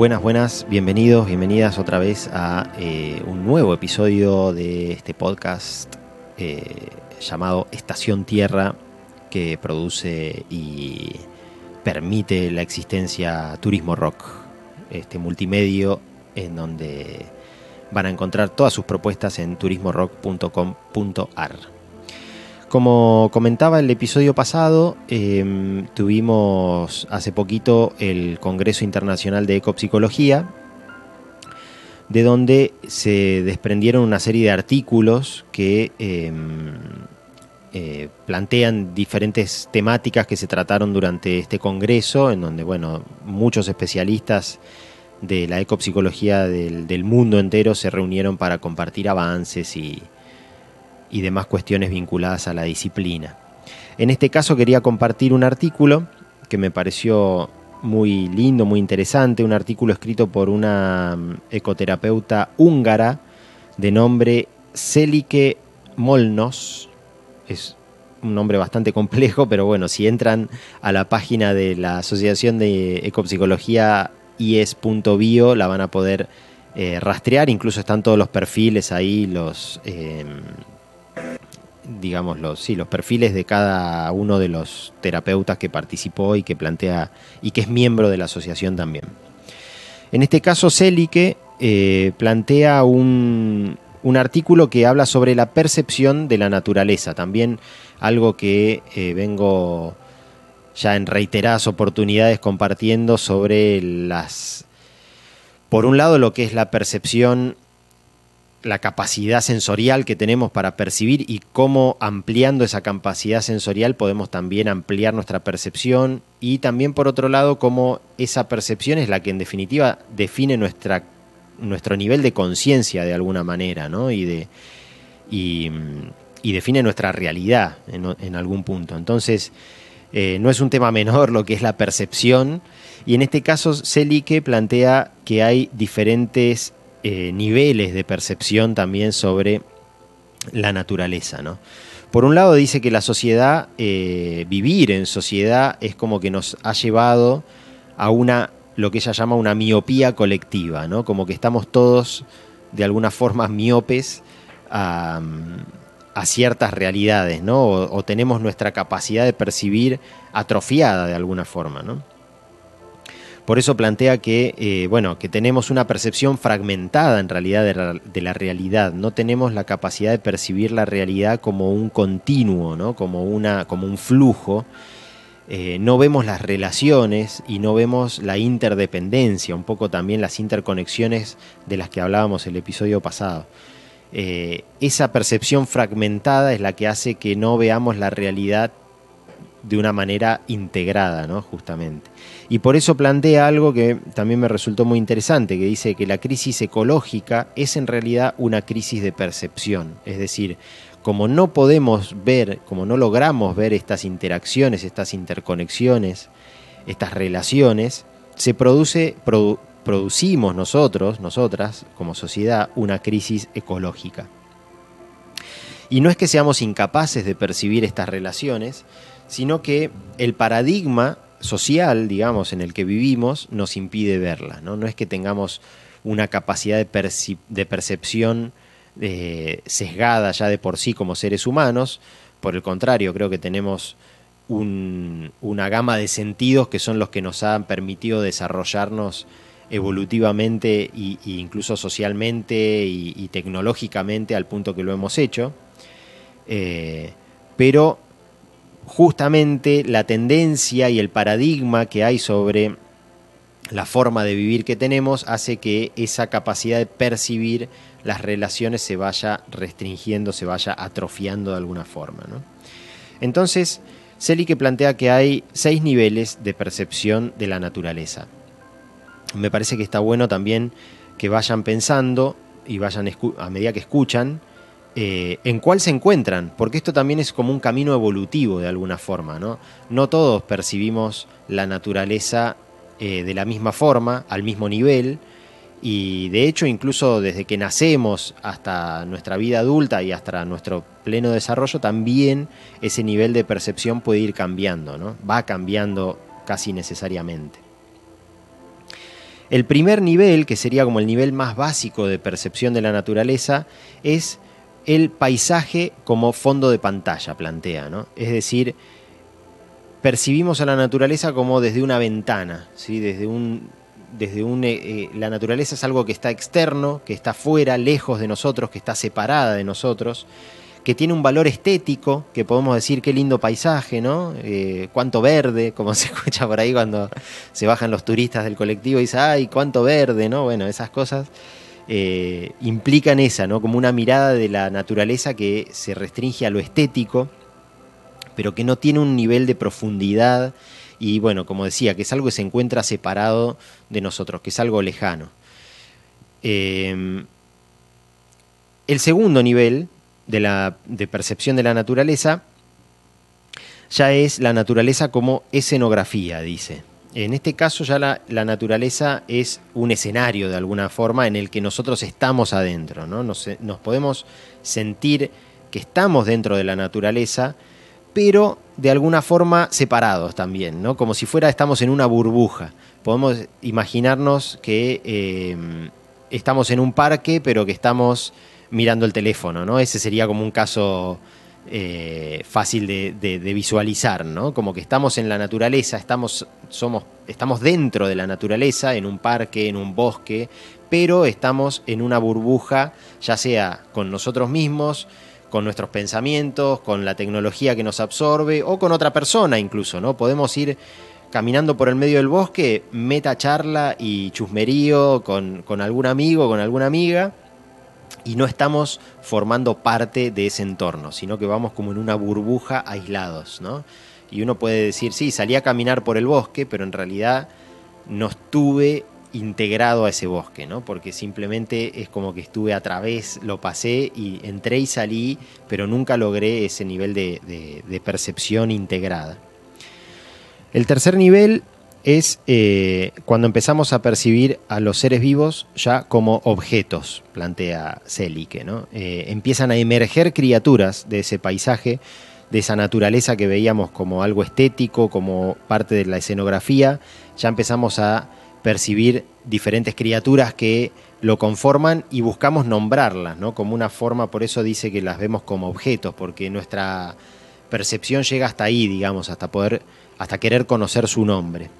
Buenas, buenas, bienvenidos, bienvenidas otra vez a eh, un nuevo episodio de este podcast eh, llamado Estación Tierra que produce y permite la existencia Turismo Rock, este multimedio en donde van a encontrar todas sus propuestas en turismorock.com.ar. Como comentaba el episodio pasado, em, tuvimos hace poquito el Congreso Internacional de Ecopsicología, de donde se desprendieron una serie de artículos que em, eh, plantean diferentes temáticas que se trataron durante este congreso, en donde bueno, muchos especialistas de la ecopsicología del, del mundo entero se reunieron para compartir avances y, y demás cuestiones vinculadas a la disciplina. En este caso quería compartir un artículo que me pareció muy lindo, muy interesante, un artículo escrito por una mm, ecoterapeuta húngara de nombre Selike Molnos. Es un nombre bastante complejo, pero bueno, si entran a la página de la Asociación de Ecopsicología ies.bio la van a poder eh, rastrear, incluso están todos los perfiles ahí, los... Em, digamos, los, sí, los perfiles de cada uno de los terapeutas que participó y que plantea y que es miembro de la asociación también. En este caso, Selike eh, plantea un, un, artículo que habla sobre la percepción de la naturaleza, también algo que eh, vengo ya en reiteradas oportunidades compartiendo sobre las, por un lado, lo que es la percepción la capacidad sensorial que tenemos para percibir y cómo ampliando esa capacidad sensorial podemos también ampliar nuestra percepción y también por otro lado cómo esa percepción es la que en definitiva define nuestra, nuestro nivel de conciencia de alguna manera ¿no? y, de, y, define nuestra realidad en, algún punto. Entonces eh, no es un tema menor lo que es la percepción y en este caso Selike plantea que hay diferentes eh, niveles de percepción también sobre la naturaleza. ¿no? Por un lado dice que la sociedad, eh, vivir en sociedad es como que nos ha llevado a una, lo que ella llama una miopía colectiva, ¿no? como que estamos todos de alguna forma miopes a, ciertas realidades, ¿no? O, o, tenemos nuestra capacidad de percibir atrofiada de alguna forma. ¿no? Por eso plantea que, eh, bueno, que tenemos una percepción fragmentada en realidad de la, realidad. No tenemos la capacidad de percibir la realidad como un continuo, ¿no? como, una, como un flujo. Eh, no vemos las relaciones y no vemos la interdependencia, un poco también las interconexiones de las que hablábamos el episodio pasado. Eh, esa percepción fragmentada es la que hace que no veamos la realidad de una manera integrada, ¿no? Justamente. Y por eso plantea algo que también me resultó muy interesante, que dice que la crisis ecológica es en realidad una crisis de percepción. Es decir, como no podemos ver, como no logramos ver estas interacciones, estas interconexiones, estas relaciones, se produce, producimos nosotros, nosotras, como sociedad, una crisis ecológica. Y no es que seamos incapaces de percibir estas relaciones, sino que el paradigma social, digamos, en el que vivimos nos impide verla. No, es que tengamos una capacidad de, de percepción eh, sesgada ya de por sí como seres humanos, por el contrario, creo que tenemos una gama de sentidos que son los que nos han permitido desarrollarnos evolutivamente e incluso socialmente y, tecnológicamente al punto que lo hemos hecho. Eh, pero justamente la tendencia y el paradigma que hay sobre la forma de vivir que tenemos hace que esa capacidad de percibir las relaciones se vaya restringiendo, se vaya atrofiando de alguna forma. Entonces, Selig plantea que hay seis niveles de percepción de la naturaleza. Me parece que está bueno también que vayan pensando y vayan a medida que escuchan, eh, en cuál se encuentran, porque esto también es como un camino evolutivo de alguna forma, ¿no? No todos percibimos la naturaleza eh, de la misma forma, al mismo nivel, y de hecho incluso desde que nacemos hasta nuestra vida adulta y hasta nuestro pleno desarrollo, también ese nivel de percepción puede ir cambiando, ¿no? Va cambiando casi necesariamente. El primer nivel, que sería como el nivel más básico de percepción de la naturaleza, es el paisaje como fondo de pantalla, plantea, ¿no? Es decir, percibimos a la naturaleza como desde una ventana, ¿sí? desde un, desde un, eh, eh, la naturaleza es algo que está externo, que está fuera, lejos de nosotros, que está separada de nosotros, que tiene un valor estético, que podemos decir qué lindo paisaje, ¿no? Eh, cuánto verde, como se escucha por ahí cuando se bajan los turistas del colectivo y dicen, ay, cuánto verde, ¿no? Bueno, esas cosas implican esa, ¿no? Como una mirada de la naturaleza que se restringe a lo estético, pero que no tiene un nivel de profundidad y bueno, como decía, que es algo que se encuentra separado de nosotros, que es algo lejano. Em, el segundo nivel de, la, de percepción de la naturaleza ya es la naturaleza como escenografía, dice. En este caso ya la, naturaleza es un escenario de alguna forma en el que nosotros estamos adentro, ¿no? nos, podemos sentir que estamos dentro de la naturaleza, pero de alguna forma separados también, ¿no? Como si fuera estamos en una burbuja. Podemos imaginarnos que eh, estamos en un parque, pero que estamos mirando el teléfono, ¿no? Ese sería como un caso eh, fácil de, visualizar, ¿no? Como que estamos en la naturaleza, estamos, somos, estamos dentro de la naturaleza, en un parque, en un bosque, pero estamos en una burbuja, ya sea con nosotros mismos, con nuestros pensamientos, con la tecnología que nos absorbe o con otra persona incluso, ¿no? Podemos ir caminando por el medio del bosque, meta charla y chusmerío con, con algún amigo, con alguna amiga, y no estamos formando parte de ese entorno, sino que vamos como en una burbuja aislados, ¿no? Y uno puede decir, sí, salí a caminar por el bosque, pero en realidad no estuve integrado a ese bosque, ¿no? Porque simplemente es como que estuve a través, lo pasé y entré y salí, pero nunca logré ese nivel de, percepción integrada. El tercer nivel es eh, cuando empezamos a percibir a los seres vivos ya como objetos, plantea Selike, ¿no? Eh, empiezan a emerger criaturas de ese paisaje, de esa naturaleza que veíamos como algo estético, como parte de la escenografía, ya empezamos a percibir diferentes criaturas que lo conforman y buscamos nombrarlas, ¿no? Como una forma, por eso dice que las vemos como objetos, porque nuestra percepción llega hasta ahí, digamos, hasta poder, hasta querer conocer su nombre.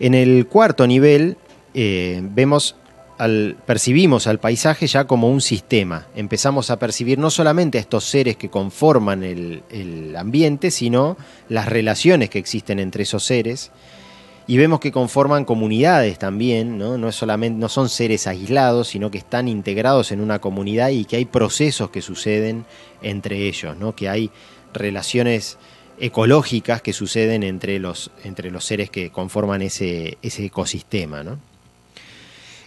En el cuarto nivel eh, vemos al, percibimos al paisaje ya como un sistema. Empezamos a percibir no solamente a estos seres que conforman el, ambiente, sino las relaciones que existen entre esos seres y vemos que conforman comunidades también, ¿no? No, es solamente, no son seres aislados, sino que están integrados en una comunidad y que hay procesos que suceden entre ellos, ¿no? que hay relaciones ecológicas que suceden entre los, entre los seres que conforman ese, ese ecosistema.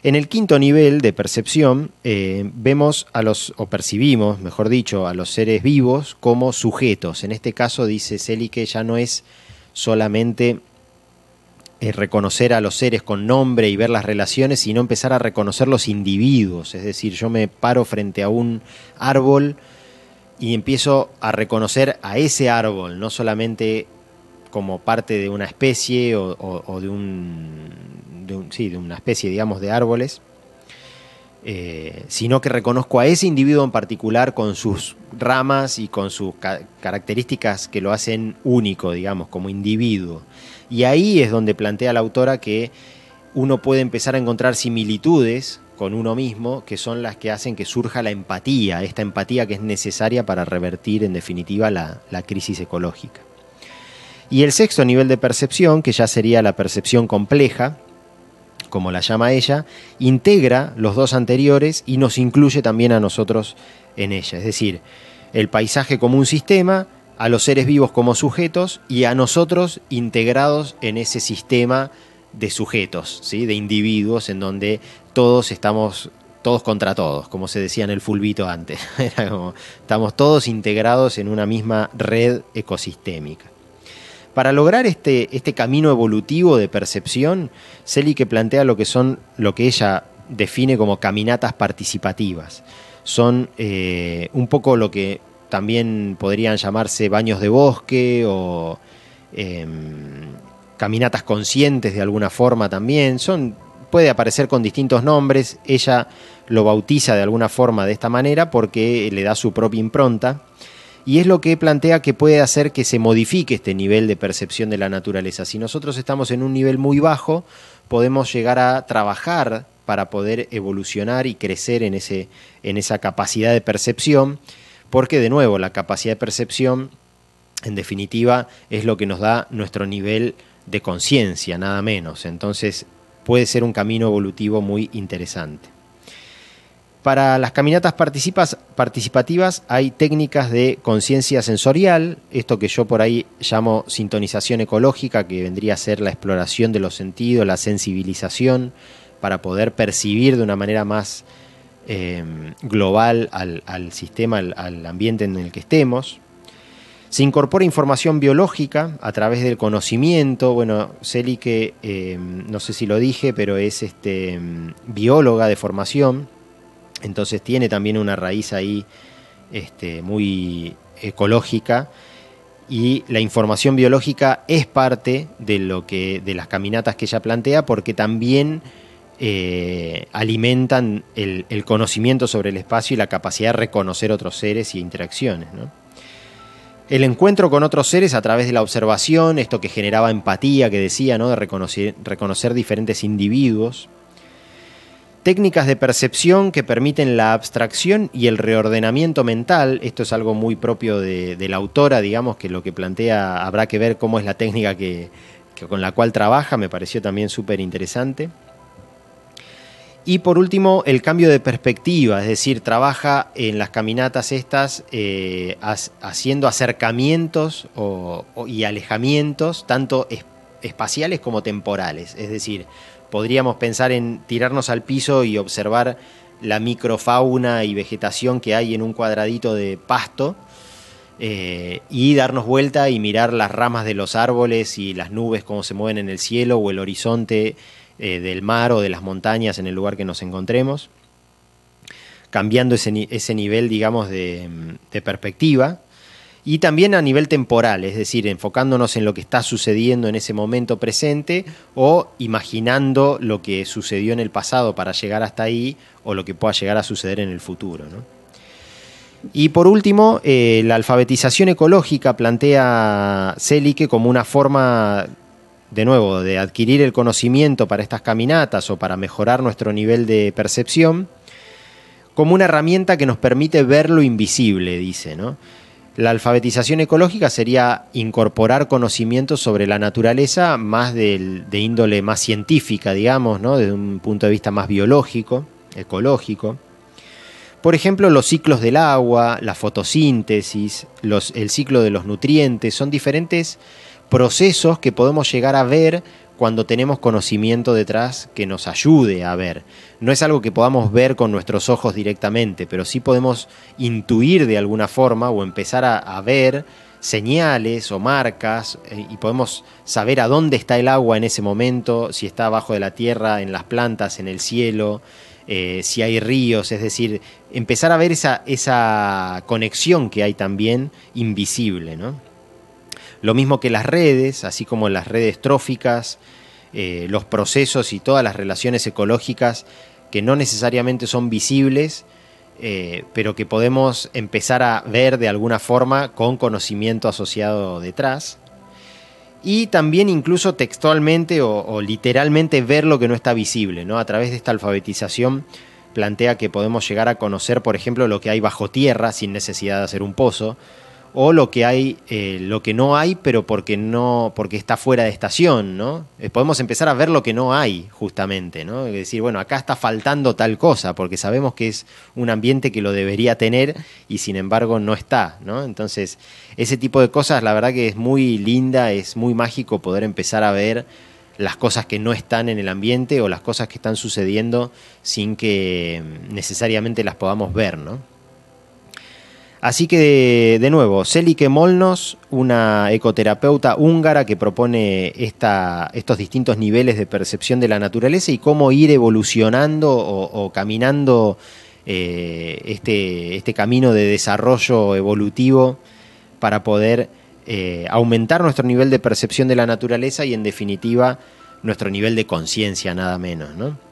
En el quinto nivel de percepción eh, vemos a los, o percibimos, mejor dicho, a los seres vivos como sujetos. En este caso dice Celi que ya no es solamente eh, reconocer a los seres con nombre y ver las relaciones, sino empezar a reconocer los individuos. Es decir, yo me paro frente a un árbol y empiezo a reconocer a ese árbol, no solamente como parte de una especie o, de, un, sí, de una especie, digamos, de árboles, eh, sino que reconozco a ese individuo en particular con sus ramas y con sus características que lo hacen único, digamos, como individuo. Y ahí es donde plantea la autora que uno puede empezar a encontrar similitudes con uno mismo, que son las que hacen que surja la empatía, esta empatía que es necesaria para revertir en definitiva la, crisis ecológica. Y el sexto nivel de percepción, que ya sería la percepción compleja, como la llama ella, integra los dos anteriores y nos incluye también a nosotros en ella. Es decir, el paisaje como un sistema, a los seres vivos como sujetos y a nosotros integrados en ese sistema de sujetos, ¿sí? de individuos en donde todos estamos todos contra todos, como se decía en el fulbito antes. estamos todos integrados en una misma red ecosistémica. Para lograr este, este camino evolutivo de percepción, que plantea lo que son lo que ella define como caminatas participativas. Son eh, un poco lo que también podrían llamarse baños de bosque o em, caminatas conscientes de alguna forma también. Son, puede aparecer con distintos nombres. Ella lo bautiza de alguna forma de esta manera porque le da su propia impronta. Y es lo que plantea que puede hacer que se modifique este nivel de percepción de la naturaleza. Si nosotros estamos en un nivel muy bajo, podemos llegar a trabajar para poder evolucionar y crecer en, ese, en esa capacidad de percepción, porque de nuevo la capacidad de percepción, en definitiva, es lo que nos da nuestro nivel de conciencia, nada menos. Entonces puede ser un camino evolutivo muy interesante. Para las caminatas participativas hay técnicas de conciencia sensorial, esto que yo por ahí llamo sintonización ecológica, que vendría a ser la exploración de los sentidos, la sensibilización, para poder percibir de una manera más eh, global al, sistema, al, ambiente en el que estemos. Se incorpora información biológica a través del conocimiento. Bueno, Celi eh, no sé si lo dije, pero es este, bióloga de formación entonces tiene también una raíz ahí este, muy ecológica y la información biológica es parte de lo que de las caminatas que ella plantea porque también eh, alimentan el, conocimiento sobre el espacio y la capacidad de reconocer otros seres y interacciones. El encuentro con otros seres a través de la observación, esto que generaba empatía, que decía, ¿no? de reconocer, diferentes individuos, Técnicas de percepción que permiten la abstracción y el reordenamiento mental. Esto es algo muy propio de, la autora, digamos, que lo que plantea habrá que ver cómo es la técnica que, con la cual trabaja, me pareció también súper interesante. Y por último, el cambio de perspectiva, es decir, trabaja en las caminatas estas eh, haciendo acercamientos y alejamientos, tanto espaciales como temporales. Es decir, podríamos pensar en tirarnos al piso y observar la microfauna y vegetación que hay en un cuadradito de pasto eh, y darnos vuelta y mirar las ramas de los árboles y las nubes cómo se mueven en el cielo o el horizonte eh, del mar o de las montañas en el lugar que nos encontremos, cambiando ese, ese nivel, digamos, de, de perspectiva y también a nivel temporal, es decir, enfocándonos en lo que está sucediendo en ese momento presente o imaginando lo que sucedió en el pasado para llegar hasta ahí o lo que pueda llegar a suceder en el futuro. Y por último, eh, la alfabetización ecológica plantea Selike como una forma, de nuevo, de adquirir el conocimiento para estas caminatas o para mejorar nuestro nivel de percepción, como una herramienta que nos permite ver lo invisible, dice, ¿no? La alfabetización ecológica sería incorporar conocimientos sobre la naturaleza más de, índole más científica, digamos, ¿no? desde un punto de vista más biológico, ecológico. Por ejemplo, los ciclos del agua, la fotosíntesis, el ciclo de los nutrientes, son diferentes procesos que podemos llegar a ver cuando tenemos conocimiento detrás que nos ayude a ver. No es algo que podamos ver con nuestros ojos directamente, pero sí podemos intuir de alguna forma o empezar a, ver señales o marcas eh, y podemos saber a dónde está el agua en ese momento, si está abajo de la tierra, en las plantas, en el cielo, eh, si hay ríos, es decir, empezar a ver esa, esa conexión que hay también invisible. ¿no? Lo mismo que las redes, así como las redes tróficas, eh, los procesos y todas las relaciones ecológicas que no necesariamente son visibles, eh, pero que podemos empezar a ver de alguna forma con conocimiento asociado detrás. Y también incluso textualmente o, literalmente ver lo que no está visible, ¿no? A través de esta alfabetización plantea que podemos llegar a conocer, por ejemplo, lo que hay bajo tierra sin necesidad de hacer un pozo, o lo que hay, eh, lo que no hay, pero porque no, porque está fuera de estación, ¿no? Eh, podemos empezar a ver lo que no hay, justamente, ¿no? Es decir, bueno, acá está faltando tal cosa, porque sabemos que es un ambiente que lo debería tener y sin embargo no está, ¿no? Entonces, ese tipo de cosas, la verdad que es muy linda, es muy mágico poder empezar a ver las cosas que no están en el ambiente o las cosas que están sucediendo sin que necesariamente las podamos ver, ¿no? Así que, de nuevo, Selike Molnos, una ecoterapeuta húngara que propone estos distintos niveles de percepción de la naturaleza y cómo ir evolucionando o, caminando eh, este, este, camino de desarrollo evolutivo para poder eh, aumentar nuestro nivel de percepción de la naturaleza y en definitiva nuestro nivel de conciencia, nada menos, ¿no?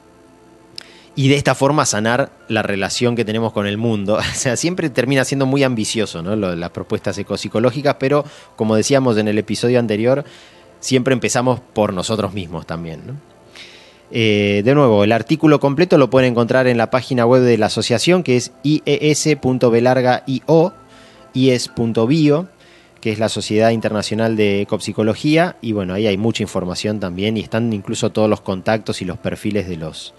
Y de esta forma sanar la relación que tenemos con el mundo. O sea, siempre termina siendo muy ambicioso, ¿no? las propuestas ecopsicológicas, pero como decíamos en el episodio anterior, siempre empezamos por nosotros mismos también, eh, de nuevo, el artículo completo lo pueden encontrar en la página web de la asociación que es ies.belarga.io, ies.bio que es la Sociedad Internacional de Ecopsicología, y bueno, ahí hay mucha información también, y están incluso todos los contactos y los perfiles de los,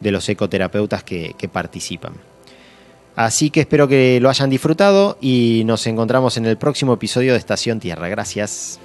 de los ecoterapeutas que, participan. Así que espero que lo hayan disfrutado y nos encontramos en el próximo episodio de Estación Tierra. Gracias.